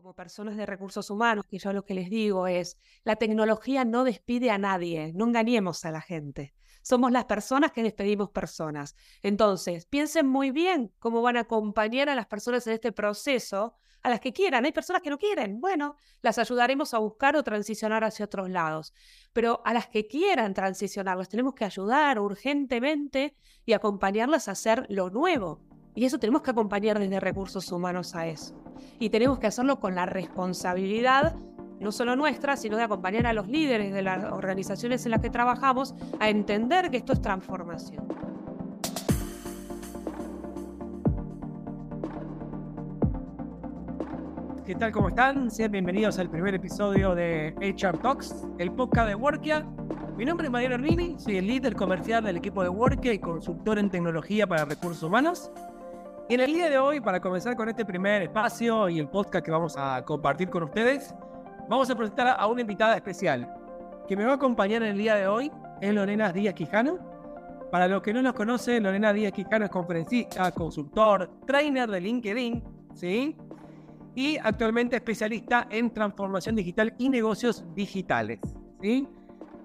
como personas de recursos humanos, que yo lo que les digo es, la tecnología no despide a nadie, no engañemos a la gente. Somos las personas que despedimos personas. Entonces, piensen muy bien cómo van a acompañar a las personas en este proceso, a las que quieran. Hay personas que no quieren. Bueno, las ayudaremos a buscar o transicionar hacia otros lados. Pero a las que quieran transicionar, las tenemos que ayudar urgentemente y acompañarlas a hacer lo nuevo. Y eso tenemos que acompañar desde recursos humanos a eso. Y tenemos que hacerlo con la responsabilidad no solo nuestra, sino de acompañar a los líderes de las organizaciones en las que trabajamos a entender que esto es transformación. ¿Qué tal? ¿Cómo están? Sean bienvenidos al primer episodio de HR Talks, el podcast de Workia. Mi nombre es Mariano Rini, soy el líder comercial del equipo de Workia y consultor en tecnología para recursos humanos. En el día de hoy, para comenzar con este primer espacio y el podcast que vamos a compartir con ustedes, vamos a presentar a una invitada especial que me va a acompañar en el día de hoy, es Lorena Díaz Quijano. Para los que no nos conocen, Lorena Díaz Quijano es conferencista, consultor, trainer de LinkedIn, ¿sí? Y actualmente especialista en transformación digital y negocios digitales, ¿sí?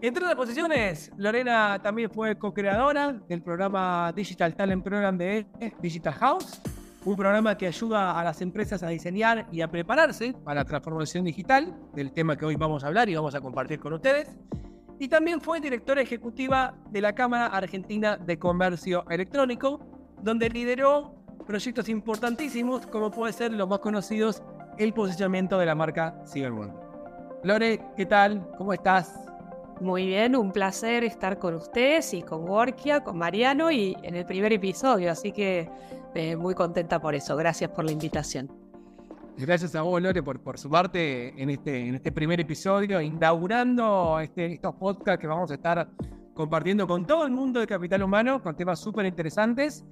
Entre otras posiciones, Lorena también fue co-creadora del programa Digital Talent Program de Digital House, un programa que ayuda a las empresas a diseñar y a prepararse para la transformación digital, del tema que hoy vamos a hablar y vamos a compartir con ustedes. Y también fue directora ejecutiva de la Cámara Argentina de Comercio Electrónico, donde lideró proyectos importantísimos como puede ser los más conocidos, el posicionamiento de la marca Cyberworld. Lore, ¿qué tal? ¿Cómo estás? Muy bien, un placer estar con ustedes y con Workia, con Mariano y en el primer episodio, así que eh, muy contenta por eso. Gracias por la invitación. Gracias a vos, Lore, por, por sumarte en este, en este primer episodio, inaugurando este, estos podcasts que vamos a estar compartiendo con todo el mundo de capital humano, con temas súper interesantes.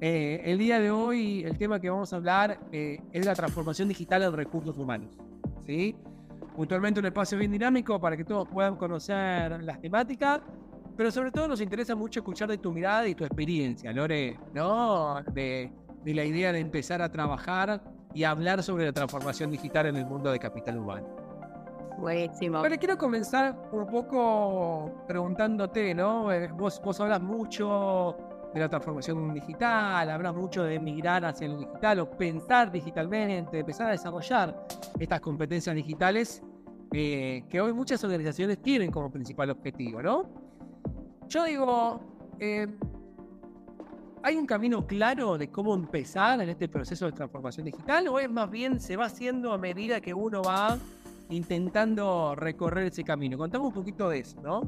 Eh, el día de hoy, el tema que vamos a hablar eh, es la transformación digital en recursos humanos. ¿sí? Puntualmente un espacio bien dinámico para que todos puedan conocer las temáticas, pero sobre todo nos interesa mucho escuchar de tu mirada y tu experiencia, Lore, ¿no? De, de la idea de empezar a trabajar y hablar sobre la transformación digital en el mundo de capital humano. Buenísimo. Pero quiero comenzar un poco preguntándote, ¿no? Eh, vos, vos hablas mucho de la transformación digital, hablas mucho de migrar hacia lo digital o pensar digitalmente, empezar a desarrollar estas competencias digitales eh, que hoy muchas organizaciones tienen como principal objetivo, ¿no? Yo digo, eh, ¿hay un camino claro de cómo empezar en este proceso de transformación digital o es más bien se va haciendo a medida que uno va intentando recorrer ese camino? Contame un poquito de eso, ¿no?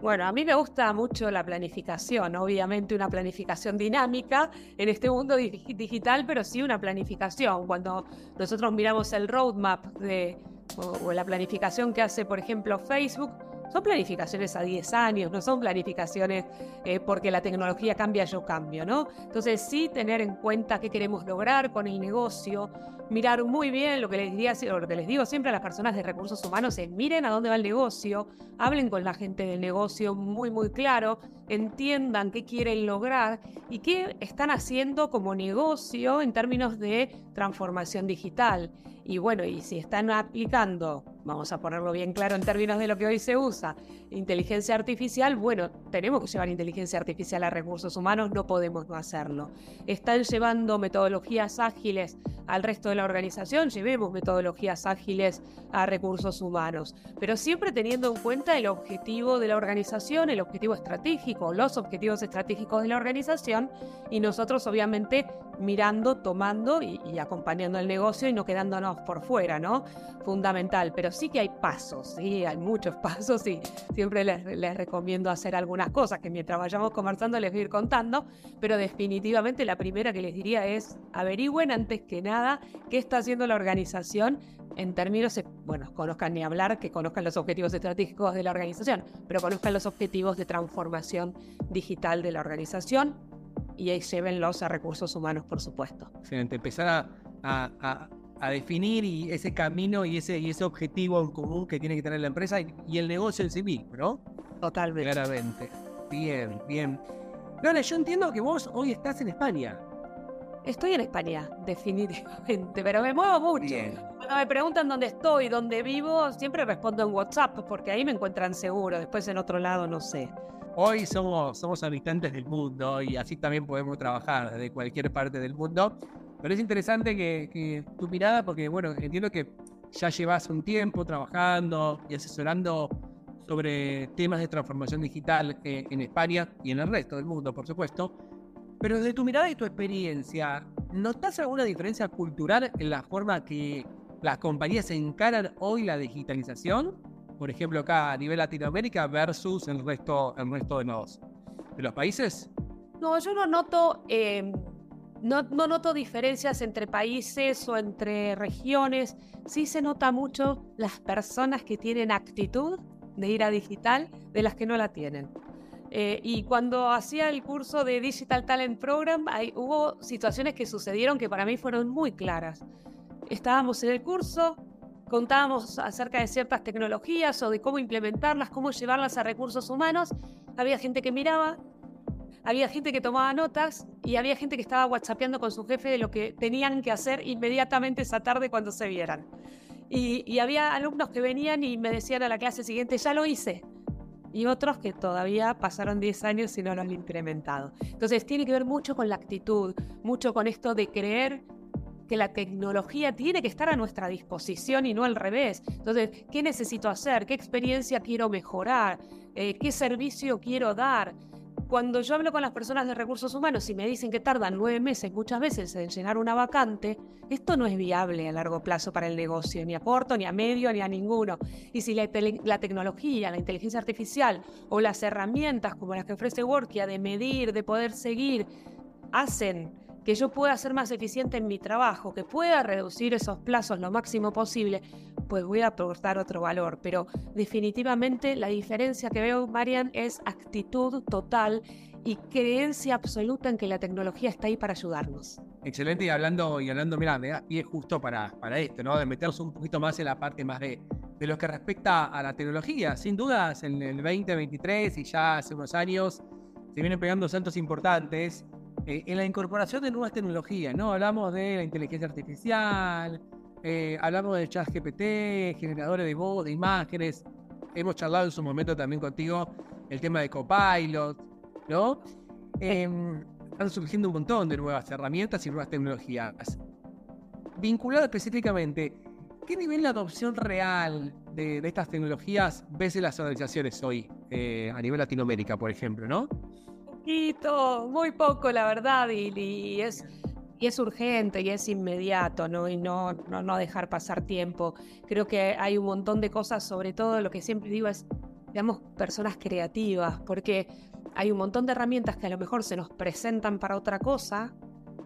Bueno, a mí me gusta mucho la planificación, obviamente una planificación dinámica en este mundo digital, pero sí una planificación. Cuando nosotros miramos el roadmap de, o, la planificación que hace, por ejemplo, Facebook, son planificaciones a 10 años, no son planificaciones eh, porque la tecnología cambia, yo cambio, ¿no? Entonces sí tener en cuenta qué queremos lograr con el negocio, mirar muy bien lo que les, diría, lo que les digo siempre a las personas de recursos humanos es miren a dónde va el negocio, hablen con la gente del negocio muy muy claro, entiendan qué quieren lograr y qué están haciendo como negocio en términos de transformación digital. Y bueno, y si están aplicando, vamos a ponerlo bien claro en términos de lo que hoy se usa, inteligencia artificial, bueno, tenemos que llevar inteligencia artificial a recursos humanos, no podemos no hacerlo. Están llevando metodologías ágiles al resto de la organización, llevemos metodologías ágiles a recursos humanos, pero siempre teniendo en cuenta el objetivo de la organización, el objetivo estratégico, los objetivos estratégicos de la organización y nosotros obviamente mirando, tomando y, acompañando el negocio y no quedándonos por fuera, ¿no? Fundamental, pero sí que hay pasos, sí, hay muchos pasos y siempre les, recomiendo hacer algunas cosas que mientras vayamos conversando les voy a ir contando, pero definitivamente la primera que les diría es averigüen antes que nada qué está haciendo la organización en términos, bueno, conozcan ni hablar, que conozcan los objetivos estratégicos de la organización, pero conozcan los objetivos de transformación digital de la organización y ahí llévenlos a recursos humanos, por supuesto. Excelente, empezar a, definir y ese camino y ese, y ese objetivo en común que tiene que tener la empresa y, el negocio en sí mismo, ¿no? Totalmente. Claramente. Bien, bien. Lola, yo entiendo que vos hoy estás en España. Estoy en España, definitivamente, pero me muevo mucho. Bien. Cuando me preguntan dónde estoy, dónde vivo, siempre respondo en WhatsApp, porque ahí me encuentran seguro. Después en otro lado no sé. Hoy somos, somos habitantes del mundo y así también podemos trabajar desde cualquier parte del mundo. Pero es interesante que, tu mirada, porque bueno, entiendo que ya llevas un tiempo trabajando y asesorando sobre temas de transformación digital eh, en España y en el resto del mundo, por supuesto. Pero desde tu mirada y tu experiencia, ¿notas alguna diferencia cultural en la forma que las compañías encaran hoy la digitalización? Por ejemplo, acá a nivel Latinoamérica versus el resto, el resto de, los, de los países. No, yo no noto, eh, no, no, noto diferencias entre países o entre regiones. Sí se nota mucho las personas que tienen actitud de ir a digital de las que no la tienen. Eh, y cuando hacía el curso de Digital Talent Program, hay, hubo situaciones que sucedieron que para mí fueron muy claras estábamos en el curso, contábamos acerca de ciertas tecnologías o de cómo implementarlas, cómo llevarlas a recursos humanos. Había gente que miraba, había gente que tomaba notas y había gente que estaba whatsappeando con su jefe de lo que tenían que hacer inmediatamente esa tarde cuando se vieran. Y, había alumnos que venían y me decían a la clase siguiente, ya lo hice. Y otros que todavía pasaron 10 años y no lo han implementado. Entonces tiene que ver mucho con la actitud, mucho con esto de creer que la tecnología tiene que estar a nuestra disposición y no al revés. Entonces, ¿qué necesito hacer? ¿Qué experiencia quiero mejorar? Eh, ¿Qué servicio quiero dar? Cuando yo hablo con las personas de recursos humanos y me dicen que tardan nueve meses muchas veces en llenar una vacante, esto no es viable a largo plazo para el negocio, ni a corto, ni a medio, ni a ninguno. Y si la, tecnología, la inteligencia artificial o las herramientas como las que ofrece Workia de medir, de poder seguir, hacen que yo pueda ser más eficiente en mi trabajo, que pueda reducir esos plazos lo máximo posible, pues voy a aportar otro valor. Pero definitivamente la diferencia que veo, Marian, es actitud total y creencia absoluta en que la tecnología está ahí para ayudarnos. Excelente, y hablando, y hablando, mira, y es justo para, para esto, ¿no? De meternos un poquito más en la parte más de, de lo que respecta a la tecnología. Sin dudas, en el 2023 y ya hace unos años se vienen pegando saltos importantes eh, en la incorporación de nuevas tecnologías, ¿no? Hablamos de la inteligencia artificial, eh, hablamos de chat GPT, generadores de voz, de imágenes. Hemos charlado en su momento también contigo el tema de Copilot, ¿no? Em, están surgiendo un montón de nuevas herramientas y nuevas tecnologías. Vinculado específicamente, ¿qué nivel de adopción real de, estas tecnologías ves en las organizaciones hoy, eh, a nivel Latinoamérica, por ejemplo, ¿no? muy poco, la verdad, y, es, y es urgente y es inmediato, ¿no? Y no, no, no, dejar pasar tiempo. Creo que hay un montón de cosas, sobre todo lo que siempre digo es, digamos, personas creativas, porque hay un montón de herramientas que a lo mejor se nos presentan para otra cosa,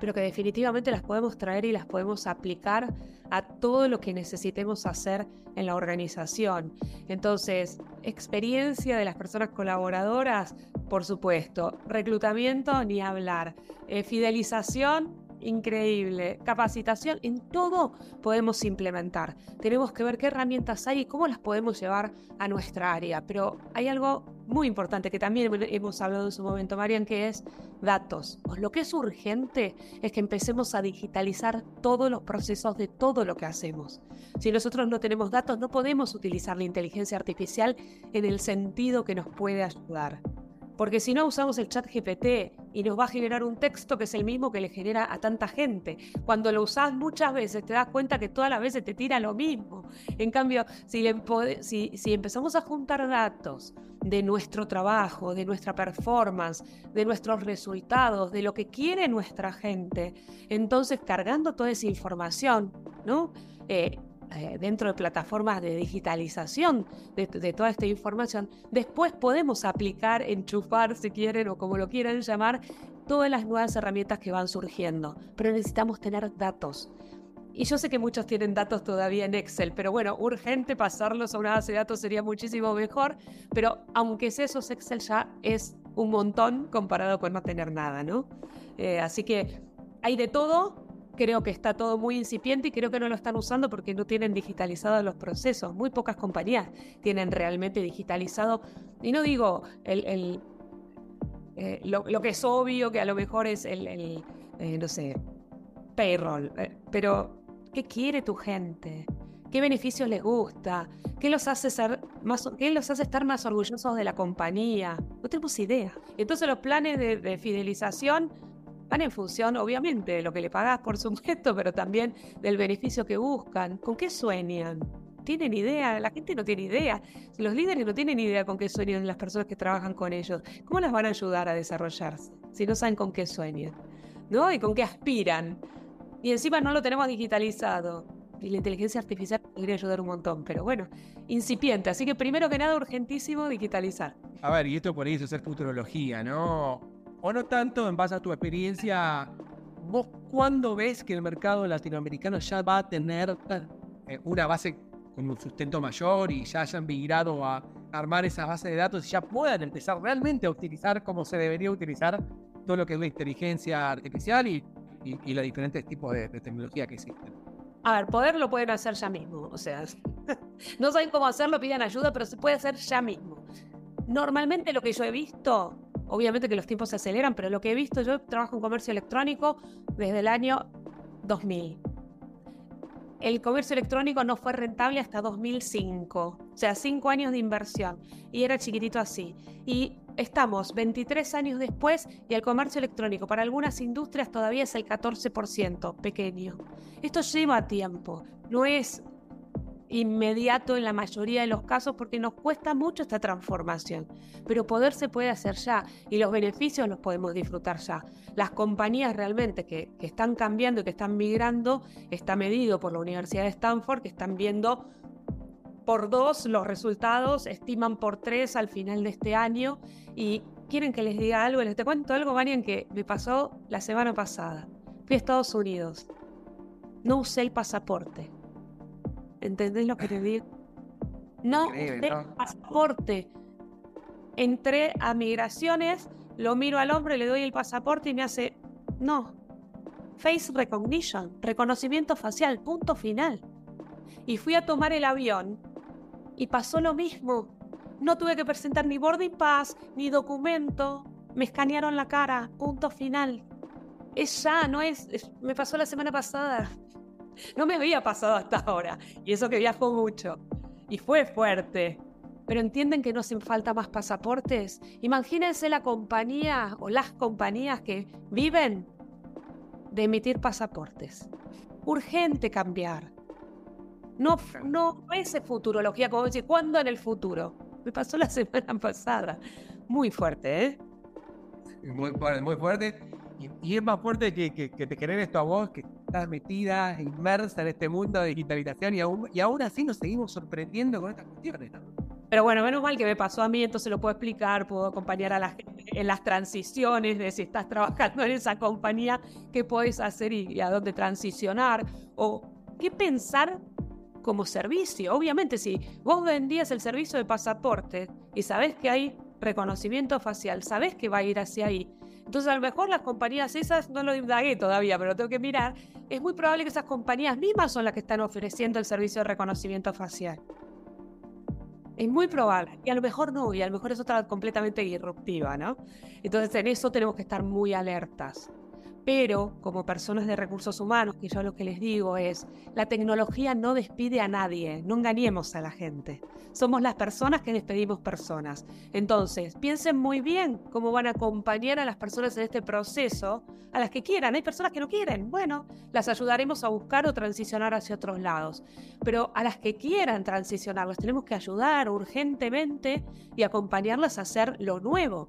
pero que definitivamente las podemos traer y las podemos aplicar a todo lo que necesitemos hacer en la organización. Entonces, experiencia de las personas colaboradoras, por supuesto. Reclutamiento, ni hablar. Eh, fidelización, increíble. Capacitación, en todo podemos implementar. Tenemos que ver qué herramientas hay y cómo las podemos llevar a nuestra área. Pero hay algo muy importante que también hemos hablado en su momento, Marian, que es datos. Pues lo que es urgente es que empecemos a digitalizar todos los procesos de todo lo que hacemos. Si nosotros no tenemos datos, no podemos utilizar la inteligencia artificial en el sentido que nos puede ayudar. Porque si no usamos el chat GPT y nos va a generar un texto que es el mismo que le genera a tanta gente. Cuando lo usás muchas veces te das cuenta que todas las veces te tira lo mismo. En cambio, si, empezamos a juntar datos de nuestro trabajo, de nuestra performance, de nuestros resultados, de lo que quiere nuestra gente, entonces cargando toda esa información, ¿no? Eh, eh, dentro de plataformas de digitalización de, toda esta información, después podemos aplicar, enchufar, si quieren, o como lo quieran llamar, todas las nuevas herramientas que van surgiendo. Pero necesitamos tener datos. Y yo sé que muchos tienen datos todavía en Excel, pero bueno, urgente pasarlos a una base de datos sería muchísimo mejor. Pero aunque sea esos Excel ya es un montón comparado con no tener nada, ¿no? Eh, así que hay de todo, creo que está todo muy incipiente y creo que no lo están usando porque no tienen digitalizados los procesos. Muy pocas compañías tienen realmente digitalizado. Y no digo el, eh, lo, que es obvio, que a lo mejor es el, eh, no sé, payroll, eh, pero ¿Qué quiere tu gente? ¿Qué beneficios les gusta? ¿Qué los hace, ser más, qué los hace estar más orgullosos de la compañía? No tenemos idea. Entonces los planes de fidelización van en función, obviamente, de lo que le pagás, por supuesto, pero también del beneficio que buscan. ¿Con qué sueñan? ¿Tienen idea? La gente no tiene idea. Los líderes no tienen idea con qué sueñan las personas que trabajan con ellos. ¿Cómo las van a ayudar a desarrollarse si no saben con qué sueñan? ¿No? Y con qué aspiran. Y encima no lo tenemos digitalizado. Y la inteligencia artificial podría ayudar un montón, pero bueno, incipiente. Así que primero que nada, urgentísimo digitalizar. A ver, y esto por eso es hacer futurología, ¿no? O no tanto en base a tu experiencia. ¿Vos cuándo ves que el mercado latinoamericano ya va a tener eh, una base con un sustento mayor y ya hayan migrado a armar esa base de datos y ya puedan empezar realmente a utilizar como se debería utilizar todo lo que es la inteligencia artificial y, y, los diferentes tipos de, de, tecnología que existen. A ver, poder lo pueden hacer ya mismo. O sea, no saben cómo hacerlo, pidan ayuda, pero se puede hacer ya mismo. Normalmente lo que yo he visto, obviamente que los tiempos se aceleran, pero lo que he visto, yo trabajo en comercio electrónico desde el año 2000 el comercio electrónico no fue rentable hasta 2005, o sea, cinco años de inversión, y era chiquitito así. Y estamos 23 años después y el comercio electrónico para algunas industrias todavía es el 14%, pequeño. Esto lleva tiempo, no es inmediato en la mayoría de los casos porque nos cuesta mucho esta transformación. Pero poder se puede hacer ya y los beneficios los podemos disfrutar ya. Las compañías realmente que, están cambiando y que están migrando está medido por la Universidad de Stanford que están viendo por dos los resultados, estiman por tres al final de este año y quieren que les diga algo, les te cuento algo, Marian, que me pasó la semana pasada. Fui a Estados Unidos, no usé el pasaporte ¿Entendés lo que te digo? No, pasaporte. Entré a migraciones, lo miro al hombre, le doy el pasaporte y me hace, no, face recognition, reconocimiento facial, punto final. Y fui a tomar el avión y pasó lo mismo. No tuve que presentar ni boarding pass, ni documento. Me escanearon la cara, punto final. Es ya, no es me pasó la semana pasada. No me había pasado hasta ahora. Y eso que viajó mucho. Y fue fuerte. Pero entienden que no hacen falta más pasaportes. Imagínense la compañía o las compañías que viven de emitir pasaportes. Urgente cambiar. No, no es futurología, como decir, ¿cuándo en el futuro? Me pasó la semana pasada. Muy fuerte, ¿eh? Muy, muy fuerte. Y, es más fuerte que, que, te querer esto a vos, que estás metida, inmersa en este mundo de digitalización y aún, así nos seguimos sorprendiendo con estas cuestiones. Pero bueno, menos mal que me pasó a mí, entonces lo puedo explicar, puedo acompañar a la gente en las transiciones de si estás trabajando en esa compañía, qué puedes hacer y, y a dónde transicionar, o qué pensar como servicio. Obviamente, si vos vendías el servicio de pasaporte y sabés que hay reconocimiento facial, sabés que va a ir hacia ahí, entonces, a lo mejor las compañías esas, no lo indagué todavía, pero tengo que mirar, es muy probable que esas compañías mismas son las que están ofreciendo el servicio de reconocimiento facial. Es muy probable. Y a lo mejor no, y a lo mejor es otra completamente disruptiva, ¿no? Entonces, en eso tenemos que estar muy alertas. Pero como personas de recursos humanos, que yo lo que les digo es, la tecnología no despide a nadie, no engañemos a la gente. Somos las personas que despedimos personas. Entonces, piensen muy bien cómo van a acompañar a las personas en este proceso, a las que quieran. Hay personas que no quieren, bueno, las ayudaremos a buscar o transicionar hacia otros lados. Pero a las que quieran transicionar, las tenemos que ayudar urgentemente y acompañarlas a hacer lo nuevo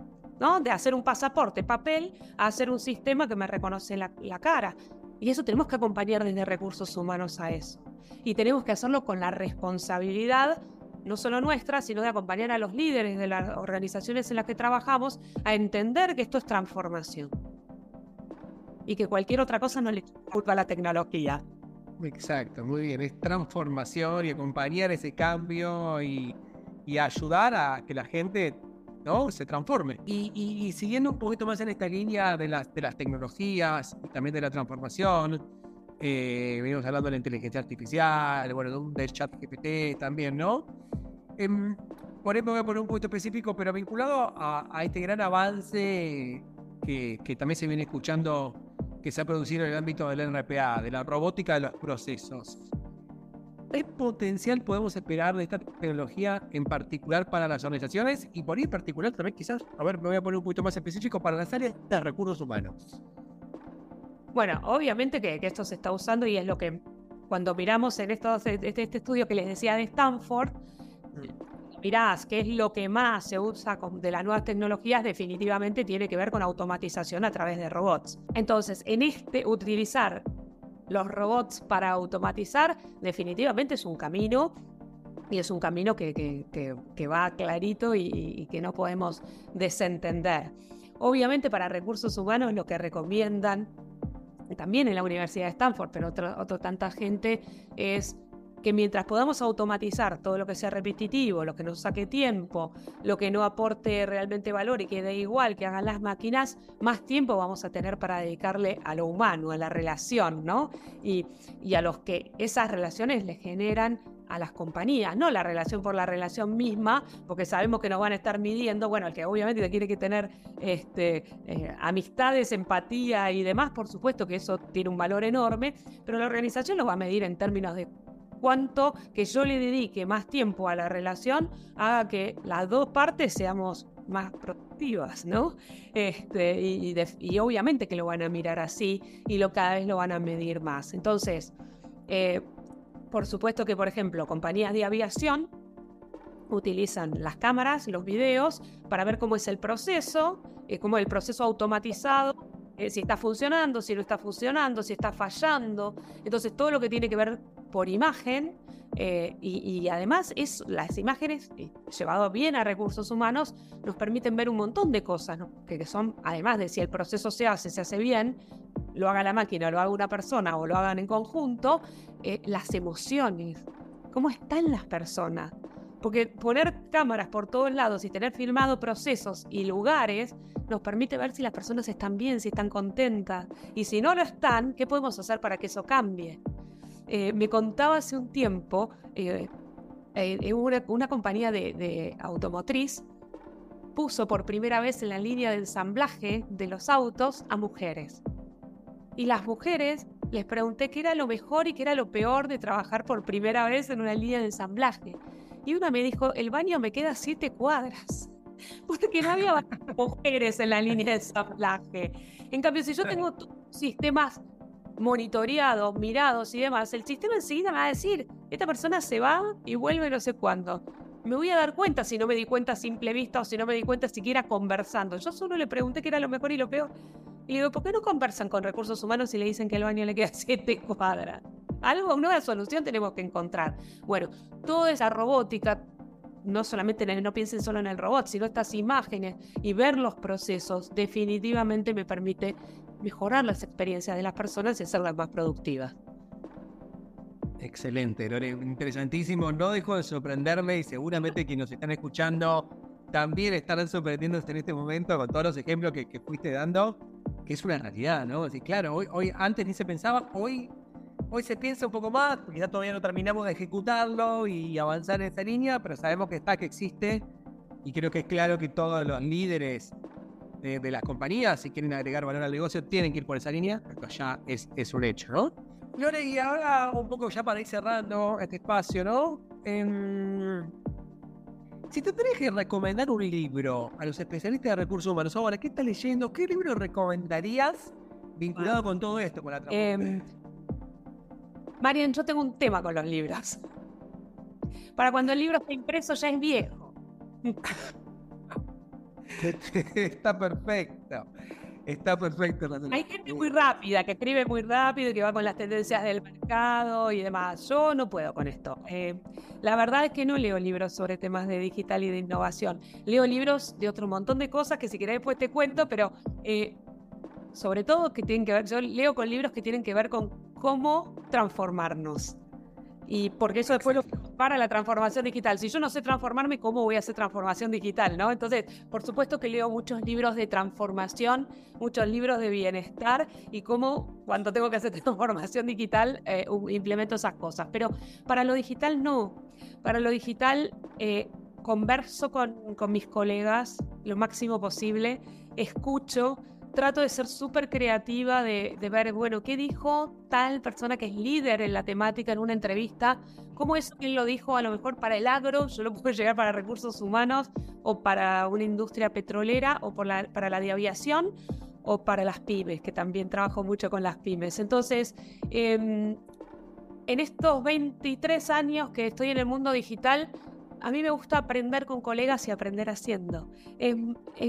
de hacer un pasaporte papel a hacer un sistema que me reconoce la, cara. Y eso tenemos que acompañar desde recursos humanos a eso. Y tenemos que hacerlo con la responsabilidad, no solo nuestra, sino de acompañar a los líderes de las organizaciones en las que trabajamos a entender que esto es transformación. Y que cualquier otra cosa no le culpa a la tecnología. Exacto, muy bien. Es transformación y acompañar ese cambio y, y ayudar a que la gente ¿no? se transforme. Y, siguiendo un poquito más en esta línea de las, de las tecnologías y también de la transformación, eh, venimos hablando de la inteligencia artificial, bueno, del chat GPT también, ¿no? Em, por ejemplo, voy a poner un punto específico, pero vinculado a, este gran avance que, que, también se viene escuchando que se ha producido en el ámbito del RPA, de la robótica de los procesos. ¿Qué potencial podemos esperar de esta tecnología en particular para las organizaciones y por ahí en particular también quizás, a ver, me voy a poner un poquito más específico para las áreas de recursos humanos? Bueno, obviamente que, esto se está usando y es lo que cuando miramos en estos, este, este estudio que les decía de Stanford, mm. mirás qué es lo que más se usa de las nuevas tecnologías, definitivamente tiene que ver con automatización a través de robots. Entonces, en este, utilizar los robots para automatizar definitivamente es un camino y es un camino que, va clarito y, que no podemos desentender. Obviamente para recursos humanos lo que recomiendan también en la Universidad de Stanford, pero otra tanta gente es que mientras podamos automatizar todo lo que sea repetitivo, lo que nos saque tiempo, lo que no aporte realmente valor y que dé igual que hagan las máquinas, más tiempo vamos a tener para dedicarle a lo humano, a la relación, ¿no? Y, y a los que esas relaciones le generan a las compañías, no la relación por la relación misma, porque sabemos que nos van a estar midiendo, bueno, el que obviamente tiene que tener este, eh, amistades, empatía y demás, por supuesto que eso tiene un valor enorme, pero la organización lo va a medir en términos de cuánto que yo le dedique más tiempo a la relación haga que las dos partes seamos más productivas, ¿no? Este, y, obviamente que lo van a mirar así y lo cada vez lo van a medir más. Entonces, eh, por supuesto que, por ejemplo, compañías de aviación utilizan las cámaras, los videos, para ver cómo es el proceso, eh, cómo es el proceso automatizado eh, si está funcionando, si no está funcionando, si está fallando. Entonces, todo lo que tiene que ver por imagen eh, y, además es, las imágenes, eh, llevado bien a recursos humanos, nos permiten ver un montón de cosas, que, son, además de si el proceso se hace, se hace bien, lo haga la máquina, lo haga una persona o lo hagan en conjunto, las emociones, cómo están las personas. Porque poner cámaras por todos lados y tener filmado procesos y lugares nos permite ver si las personas están bien, si están contentas. Y si no lo están, ¿qué podemos hacer para que eso cambie? Eh, me contaba hace un tiempo eh, eh, una, compañía de, automotriz puso por primera vez en la línea de ensamblaje de los autos a mujeres. Y las mujeres les pregunté qué era lo mejor y qué era lo peor de trabajar por primera vez en una línea de ensamblaje. Y una me dijo, el baño me queda siete cuadras. Porque no había mujeres en la línea de ensamblaje. En cambio, si yo tengo sistemas monitoreados, mirados y demás, el sistema enseguida me va a decir, esta persona se va y vuelve no sé cuándo. Me voy a dar cuenta si no me di cuenta a simple vista o si no me di cuenta siquiera conversando. Yo solo le pregunté qué era lo mejor y lo peor. Y le digo, ¿por qué no conversan con recursos humanos y le dicen que el baño le queda siete cuadras? Algo, una solución tenemos que encontrar. Bueno, toda esa robótica, no solamente no piensen solo en el robot, sino estas imágenes y ver los procesos, definitivamente me permite mejorar las experiencias de las personas y hacerlas más productivas. Excelente, Lore, interesantísimo. No dejo de sorprenderme y seguramente quienes nos están escuchando también estarán sorprendiéndose en este momento con todos los ejemplos que, fuiste dando, que es una realidad, ¿no? Así, claro, hoy, hoy antes ni se pensaba, hoy Hoy se piensa un poco más, porque ya todavía no terminamos de ejecutarlo y avanzar en esa línea, pero sabemos que está, que existe, y creo que es claro que todos los líderes de, las compañías, si quieren agregar valor al negocio, tienen que ir por esa línea, esto ya es, es un hecho, ¿no? Lore, y ahora un poco ya para ir cerrando este espacio, ¿no? Em, si te tenés que recomendar un libro a los especialistas de recursos humanos, ahora, ¿qué estás leyendo? ¿Qué libro recomendarías vinculado con todo esto, con la eh, Marian, yo tengo un tema con los libros. Para cuando el libro está impreso ya es viejo. está perfecto. Está perfecto. Hay gente muy rápida, que escribe muy rápido y que va con las tendencias del mercado y demás. Yo no puedo con esto. Eh, la verdad es que no leo libros sobre temas de digital y de innovación. Leo libros de otro montón de cosas que si querés después te cuento, pero eh, sobre todo que tienen que ver, yo leo con libros que tienen que ver con cómo transformarnos. Y porque eso después lo para la transformación digital. Si yo no sé transformarme, ¿cómo voy a hacer transformación digital? ¿no? Entonces, por supuesto que leo muchos libros de transformación, muchos libros de bienestar y cómo cuando tengo que hacer transformación digital eh, implemento esas cosas. Pero para lo digital no. Para lo digital eh, converso con, con mis colegas lo máximo posible, escucho, trato de ser súper creativa, de, ver, bueno, ¿qué dijo tal persona que es líder en la temática en una entrevista? ¿Cómo es que él lo dijo a lo mejor para el agro? Yo lo puedo llegar para recursos humanos o para una industria petrolera o para la de aviación o para las pymes, que también trabajo mucho con las pymes. Entonces, em, en estos 23 años que estoy en el mundo digital, a mí me gusta aprender con colegas y aprender haciendo. Es,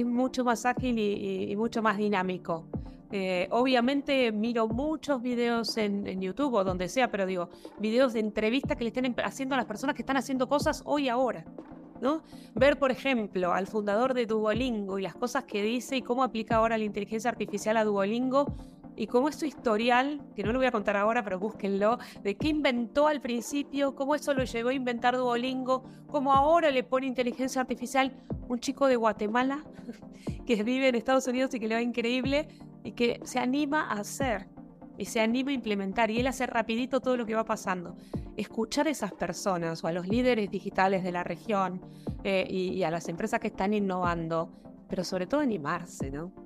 mucho más ágil y, mucho más dinámico. Eh, obviamente miro muchos videos en, YouTube o donde sea, pero digo, videos de entrevistas que le estén haciendo a las personas que están haciendo cosas hoy ahora. ¿no? Ver, por ejemplo, al fundador de Duolingo y las cosas que dice y cómo aplica ahora la inteligencia artificial a Duolingo y cómo es su historial, que no lo voy a contar ahora, pero búsquenlo, de qué inventó al principio, cómo eso lo llevó a inventar Duolingo, cómo ahora le pone inteligencia artificial un chico de Guatemala que vive en Estados Unidos y que le va increíble y que se anima a hacer y se anima a implementar y él hace rapidito todo lo que va pasando. Escuchar a esas personas o a los líderes digitales de la región eh, y, y a las empresas que están innovando, pero sobre todo animarse, ¿no?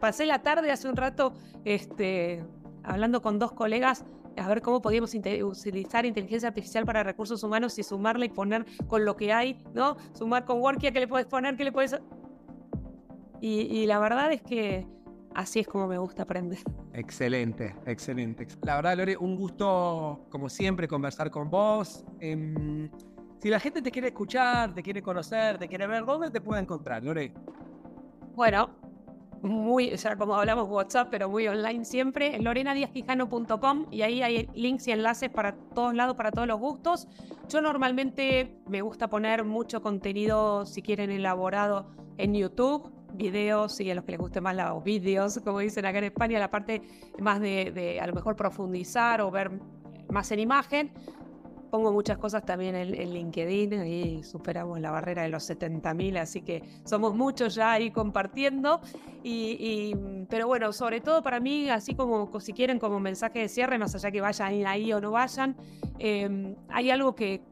Pasé la tarde hace un rato este, hablando con dos colegas a ver cómo podíamos utilizar inteligencia artificial para recursos humanos y sumarle y poner con lo que hay, ¿no? Sumar con Workia, ¿qué le puedes poner? ¿Qué le puedes...? Y, y la verdad es que así es como me gusta aprender. Excelente, excelente. La verdad, Lore, un gusto, como siempre, conversar con vos. Em, si la gente te quiere escuchar, te quiere conocer, te quiere ver, ¿dónde te puede encontrar, Lore? Bueno, muy, o sea, como hablamos WhatsApp, pero muy online siempre, lorenadiazquijano.com y ahí hay links y enlaces para todos lados, para todos los gustos. Yo normalmente me gusta poner mucho contenido, si quieren, elaborado en YouTube, videos y a los que les guste más los vídeos, como dicen acá en España, la parte más de, de a lo mejor profundizar o ver más en imagen pongo muchas cosas también en, LinkedIn y superamos la barrera de los 70.000, así que somos muchos ya ahí compartiendo. Y, pero bueno, sobre todo para mí, así como si quieren como mensaje de cierre, más allá que vayan ahí o no vayan, em, hay algo que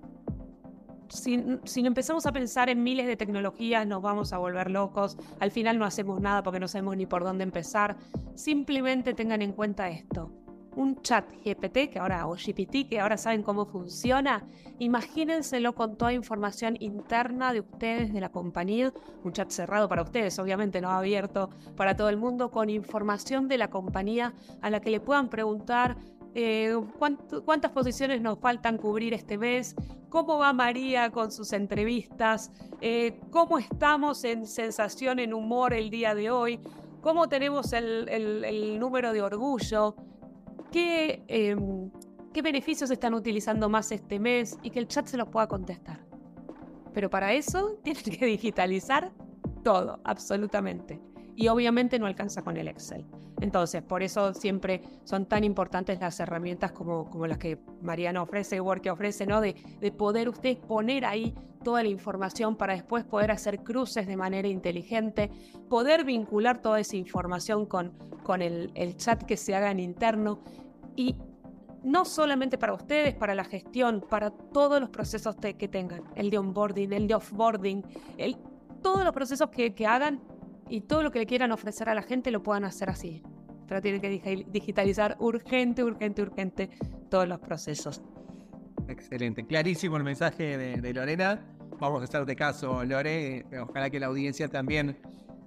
si, si, empezamos a pensar en miles de tecnologías, nos vamos a volver locos. Al final no hacemos nada porque no sabemos ni por dónde empezar. Simplemente tengan en cuenta esto un chat GPT, que ahora, o GPT, que ahora saben cómo funciona, imagínenselo con toda información interna de ustedes, de la compañía, un chat cerrado para ustedes, obviamente no abierto para todo el mundo, con información de la compañía a la que le puedan preguntar eh, cuántas posiciones nos faltan cubrir este mes, cómo va María con sus entrevistas, eh, cómo estamos en sensación, en humor el día de hoy, cómo tenemos el número de orgullo, Em, qué, beneficios están utilizando más este mes y que el chat se los pueda contestar. Pero para eso tienen que digitalizar todo, absolutamente. Y obviamente no alcanza con el Excel. Entonces, por eso siempre son tan importantes las herramientas como, como las que Mariana ofrece, Work ofrece, ¿no? De, de poder usted poner ahí toda la información para después poder hacer cruces de manera inteligente, poder vincular toda esa información con, con el, el chat que se haga en interno y no solamente para ustedes, para la gestión, para todos los procesos que tengan, el de onboarding, el de offboarding, el, todos los procesos que, que hagan y todo lo que le quieran ofrecer a la gente lo puedan hacer así. Pero tienen que digitalizar urgente, urgente, urgente todos los procesos. Excelente, clarísimo el mensaje de, de Lorena. Vamos a hacer de caso, Lore. Ojalá que la audiencia también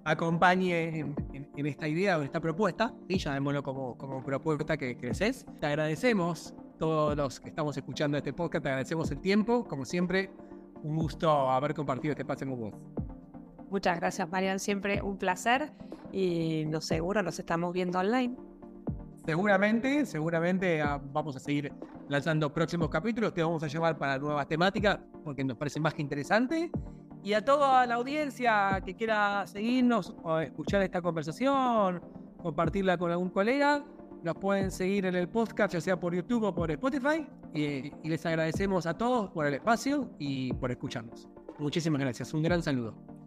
acompañe en, esta idea o en esta propuesta, y llamémoslo como, como propuesta que creces. Te agradecemos, todos los que estamos escuchando este podcast, te agradecemos el tiempo, como siempre, un gusto haber compartido este espacio con vos. Muchas gracias, Marian, siempre un placer y nos seguro nos estamos viendo online. Seguramente, seguramente ah, vamos a seguir lanzando próximos capítulos, te vamos a llevar para nuevas temáticas porque nos parece más que interesante y a toda la audiencia que quiera seguirnos o escuchar esta conversación, compartirla con algún colega, nos pueden seguir en el podcast, ya sea por YouTube o por Spotify. Y les agradecemos a todos por el espacio y por escucharnos. Muchísimas gracias. Un gran saludo.